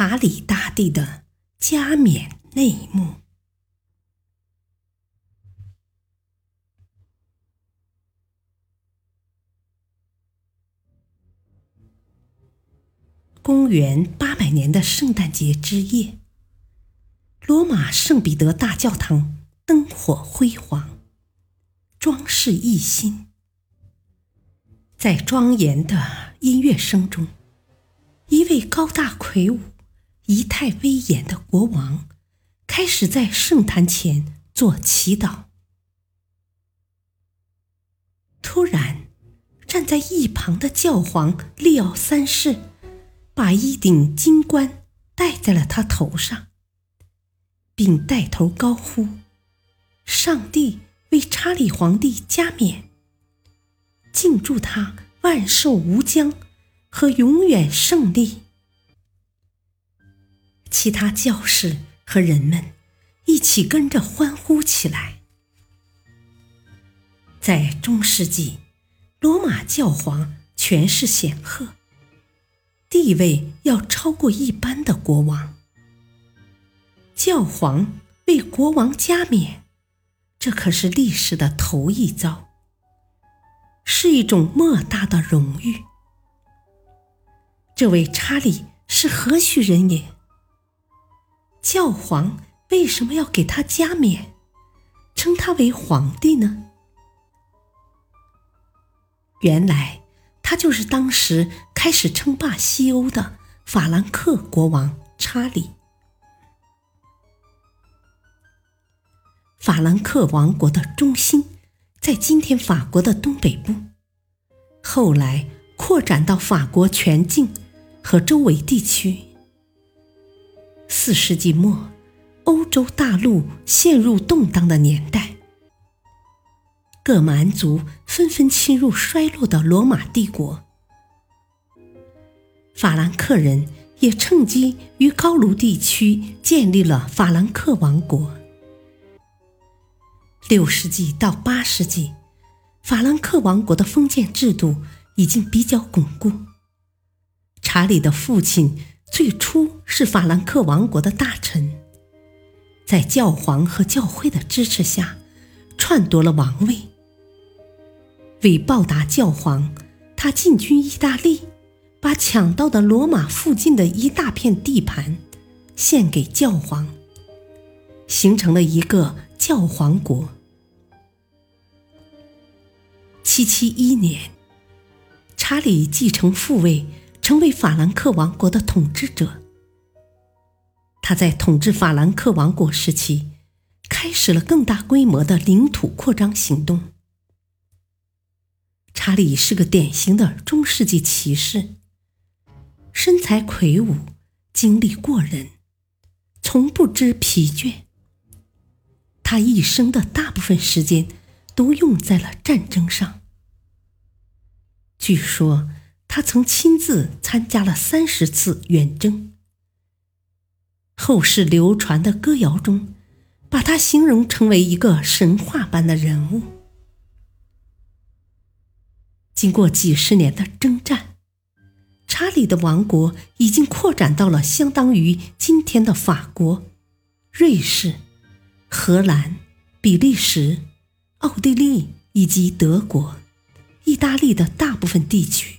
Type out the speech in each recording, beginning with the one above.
查理大帝的加冕内幕。公元八百年的圣诞节之夜，罗马圣彼得大教堂灯火辉煌，装饰一新。在庄严的音乐声中，一位高大魁梧。仪态威严的国王开始在圣坛前做祈祷。突然，站在一旁的教皇利奥三世把一顶金冠戴在了他头上，并带头高呼：“上帝为查理皇帝加冕，敬祝他万寿无疆和永远胜利。”其他教士和人们一起跟着欢呼起来。在中世纪，罗马教皇权势显赫，地位要超过一般的国王。教皇为国王加冕，这可是历史的头一遭，是一种莫大的荣誉。这位查理是何许人也？教皇为什么要给他加冕，称他为皇帝呢？原来他就是当时开始称霸西欧的法兰克国王查理。法兰克王国的中心在今天法国的东北部，后来扩展到法国全境和周围地区。四世纪末，欧洲大陆陷入动荡的年代，各蛮族纷纷侵入衰落的罗马帝国，法兰克人也趁机于高卢地区建立了法兰克王国。六世纪到八世纪，法兰克王国的封建制度已经比较巩固。查理的父亲。最初是法兰克王国的大臣，在教皇和教会的支持下，篡夺了王位。为报答教皇，他进军意大利，把抢到的罗马附近的一大片地盘献给教皇，形成了一个教皇国。七七一年，查理继承父位。成为法兰克王国的统治者。他在统治法兰克王国时期，开始了更大规模的领土扩张行动。查理是个典型的中世纪骑士，身材魁梧，精力过人，从不知疲倦。他一生的大部分时间都用在了战争上。据说。他曾亲自参加了三十次远征。后世流传的歌谣中，把他形容成为一个神话般的人物。经过几十年的征战，查理的王国已经扩展到了相当于今天的法国、瑞士、荷兰、比利时、奥地利以及德国、意大利的大部分地区。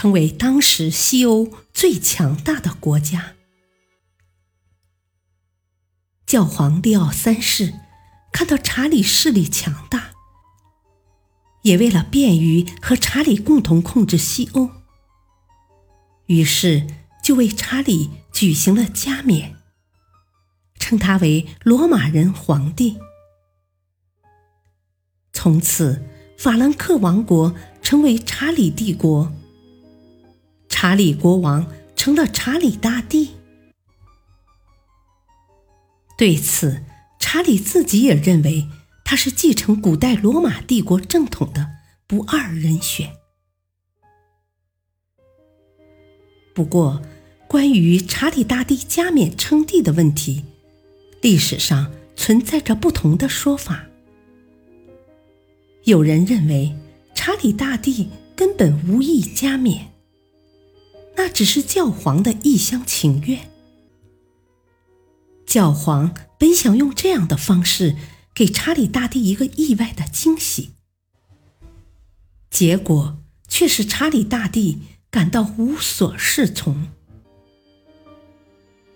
成为当时西欧最强大的国家。教皇利奥三世看到查理势力强大，也为了便于和查理共同控制西欧，于是就为查理举行了加冕，称他为罗马人皇帝。从此，法兰克王国成为查理帝国，查理国王成了查理大帝。对此，查理自己也认为他是继承古代罗马帝国正统的不二人选。不过，关于查理大帝加冕称帝的问题，历史上存在着不同的说法。有人认为查理大帝根本无意加冕，那只是教皇的一厢情愿。教皇本想用这样的方式给查理大帝一个意外的惊喜，结果却使查理大帝感到无所适从。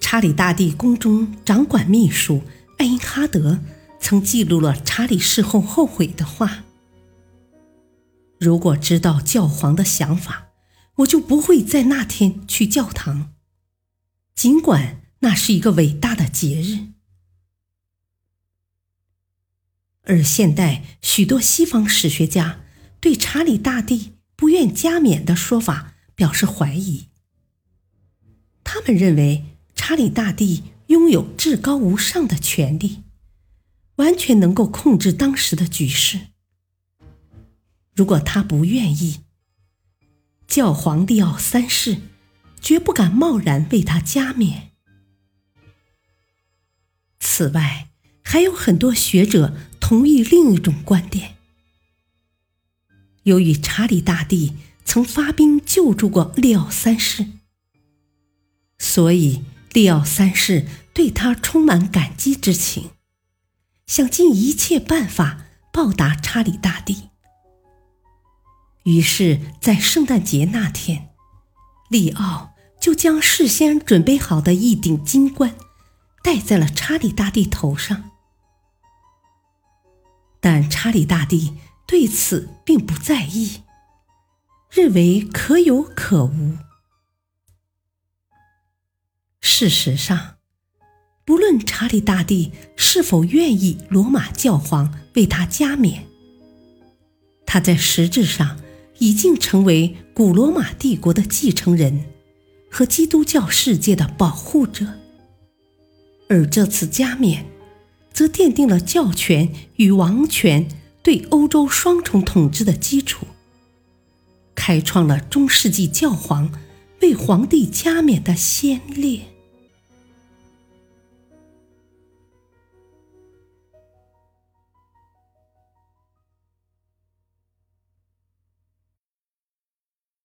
查理大帝宫中掌管秘书艾因哈德曾记录了查理事后后悔的话。如果知道教皇的想法，我就不会在那天去教堂。尽管那是一个伟大的节日，而现代许多西方史学家对查理大帝不愿加冕的说法表示怀疑。他们认为查理大帝拥有至高无上的权力，完全能够控制当时的局势。如果他不愿意，教皇利奥三世绝不敢贸然为他加冕。此外，还有很多学者同意另一种观点：由于查理大帝曾发兵救助过利奥三世，所以利奥三世对他充满感激之情，想尽一切办法报答查理大帝。于是，在圣诞节那天，利奥就将事先准备好的一顶金冠戴在了查理大帝头上。但查理大帝对此并不在意，认为可有可无。事实上，不论查理大帝是否愿意罗马教皇为他加冕，他在实质上。已经成为古罗马帝国的继承人和基督教世界的保护者，而这次加冕，则奠定了教权与王权对欧洲双重统治的基础，开创了中世纪教皇为皇帝加冕的先烈。